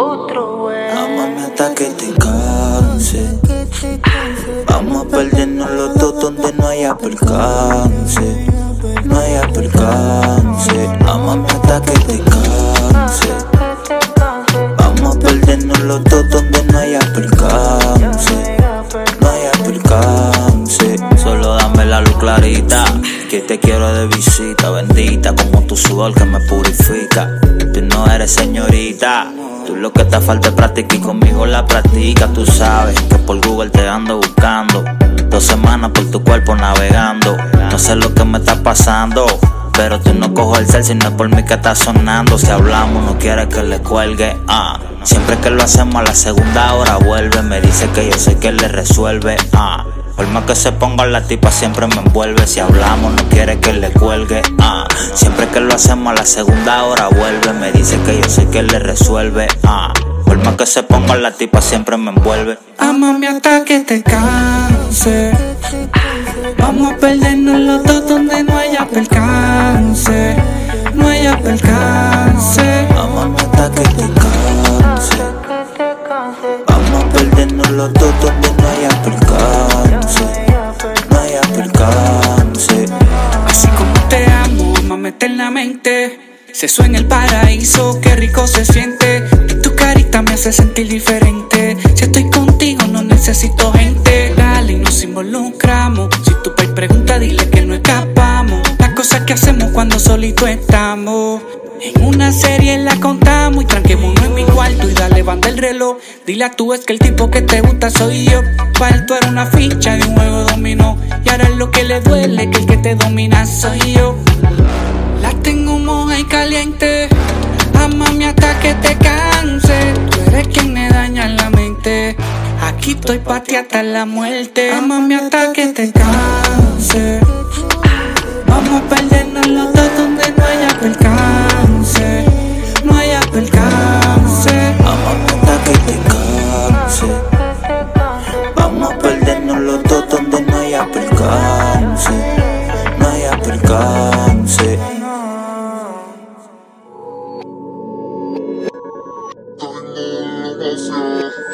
Otro wey. Amame hasta que te canse. Vamos a perdernos los dos donde no haya percance. No haya percance. Amame hasta que te canse. Vamos a perdernos los dos donde no haya percance. No haya percance. Solo dame la luz clarita. Que te quiero de visita, bendita. Como tu sudor que me purifica. Tú no eres señorita. Tú lo que te falta es práctica y conmigo la practica. Tú sabes que por Google te ando buscando. Dos semanas por tu cuerpo navegando. No sé lo que me está pasando. Pero tú no cojo el cel si no es por mí que está sonando. Si hablamos, no quiere que le cuelgue. Ah. Siempre que lo hacemos a la segunda hora vuelve. Me dice que yo sé que le resuelve. Ah. Por más que se ponga la tipa siempre me envuelve. Si hablamos no quiere que le cuelgue. Ah. Siempre que lo hacemos a la segunda hora vuelve. Me dice que yo sé que le resuelve. Ah. Por más que se ponga la tipa siempre me envuelve. Amame hasta que te canse. Vamos a perdernos los dos donde no haya percance. No haya percance. Amame hasta que te canse. Vamos a perdernos los dos donde no haya percance. Eternamente. Se suena el paraíso, qué rico se siente. Y tu carita me hace sentir diferente. Si estoy contigo, no necesito gente. Dale y nos involucramos. Si tu país pregunta, dile que no escapamos. Las cosas que hacemos cuando solito estamos. En una serie la contamos y tranquémonos en mi cuarto y dale banda el reloj. Dile a tu es que el tipo que te gusta soy yo. Para tú eres una ficha de un juego dominó. Y ahora lo que le duele, que el que te domina soy yo. Tengo moja y caliente. Amame hasta que te canse. Tú eres quien me daña la mente. Aquí estoy pa' ti hasta la muerte. Amame hasta que te canse. Vamos a perdernos los dos donde no haya percance. No haya percance. Amame hasta que te canse. Vamos a perdernos los dos donde no haya percance. No haya percance. Otro